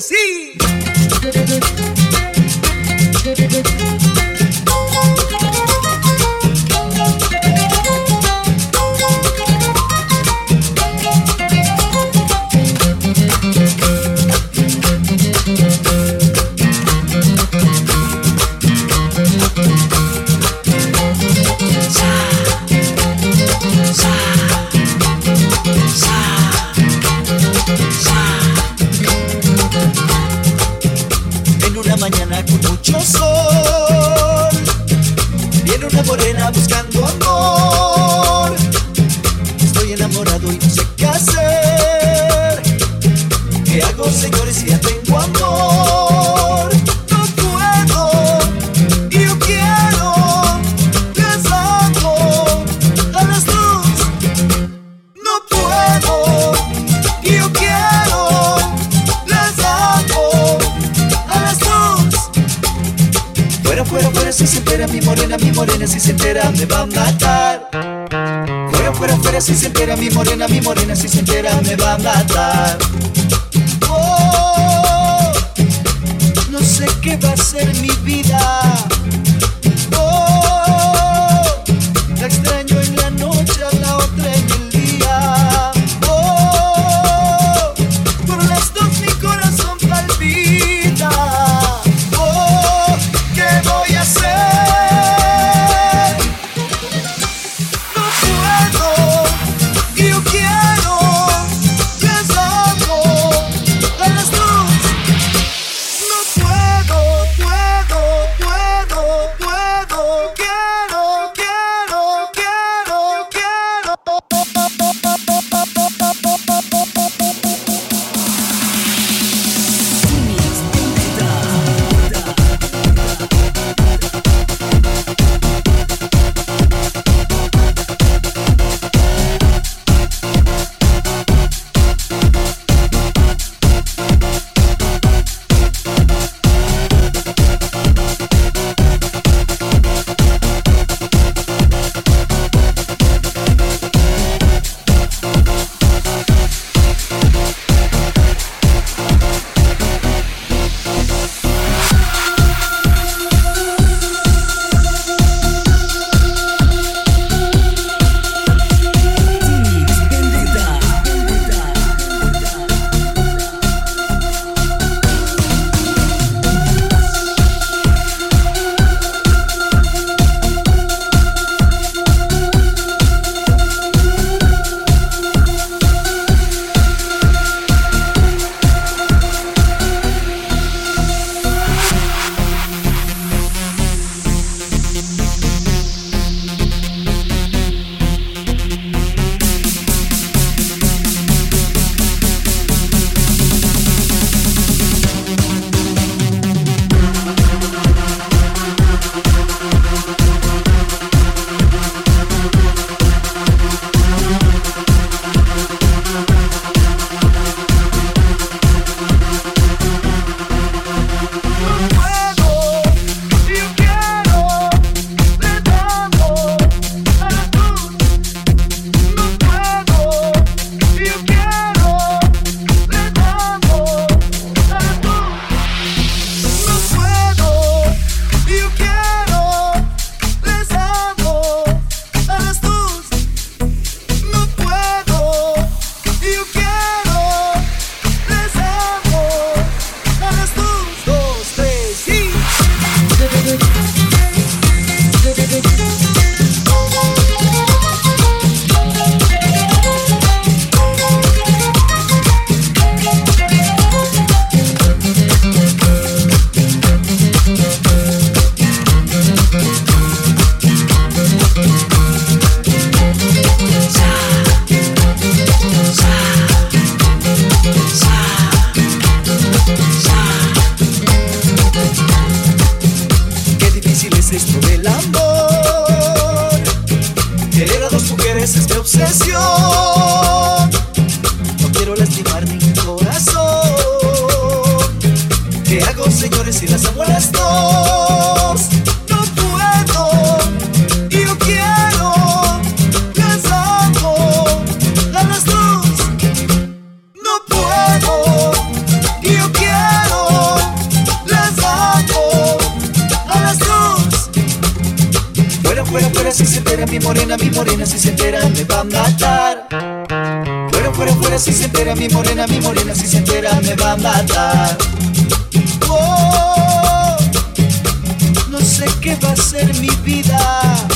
sí. Enamorado y no sé qué hacer ¿Qué hago señores si ya tengo amor? No puedo y yo quiero Les amo a las dos No puedo y yo quiero Les amo a las dos Fuera, fuera, fuera, si se entera mi morena, mi morena, si se entera me va a matar. Fuera, fuera, si se entera mi morena, mi morena, si se entera me va a matar. Oh, no sé qué va a ser mi vida. señores y las abuelas dos. No puedo, yo quiero, las amo, a las dos. No puedo, yo quiero, las amo, a las dos. Fuera, fuera, fuera, si se entera mi morena, mi morena, si se entera me va a matar fuera, fuera, si se entera mi morena, mi morena, si se entera me va a matar. Oh no sé qué va a ser mi vida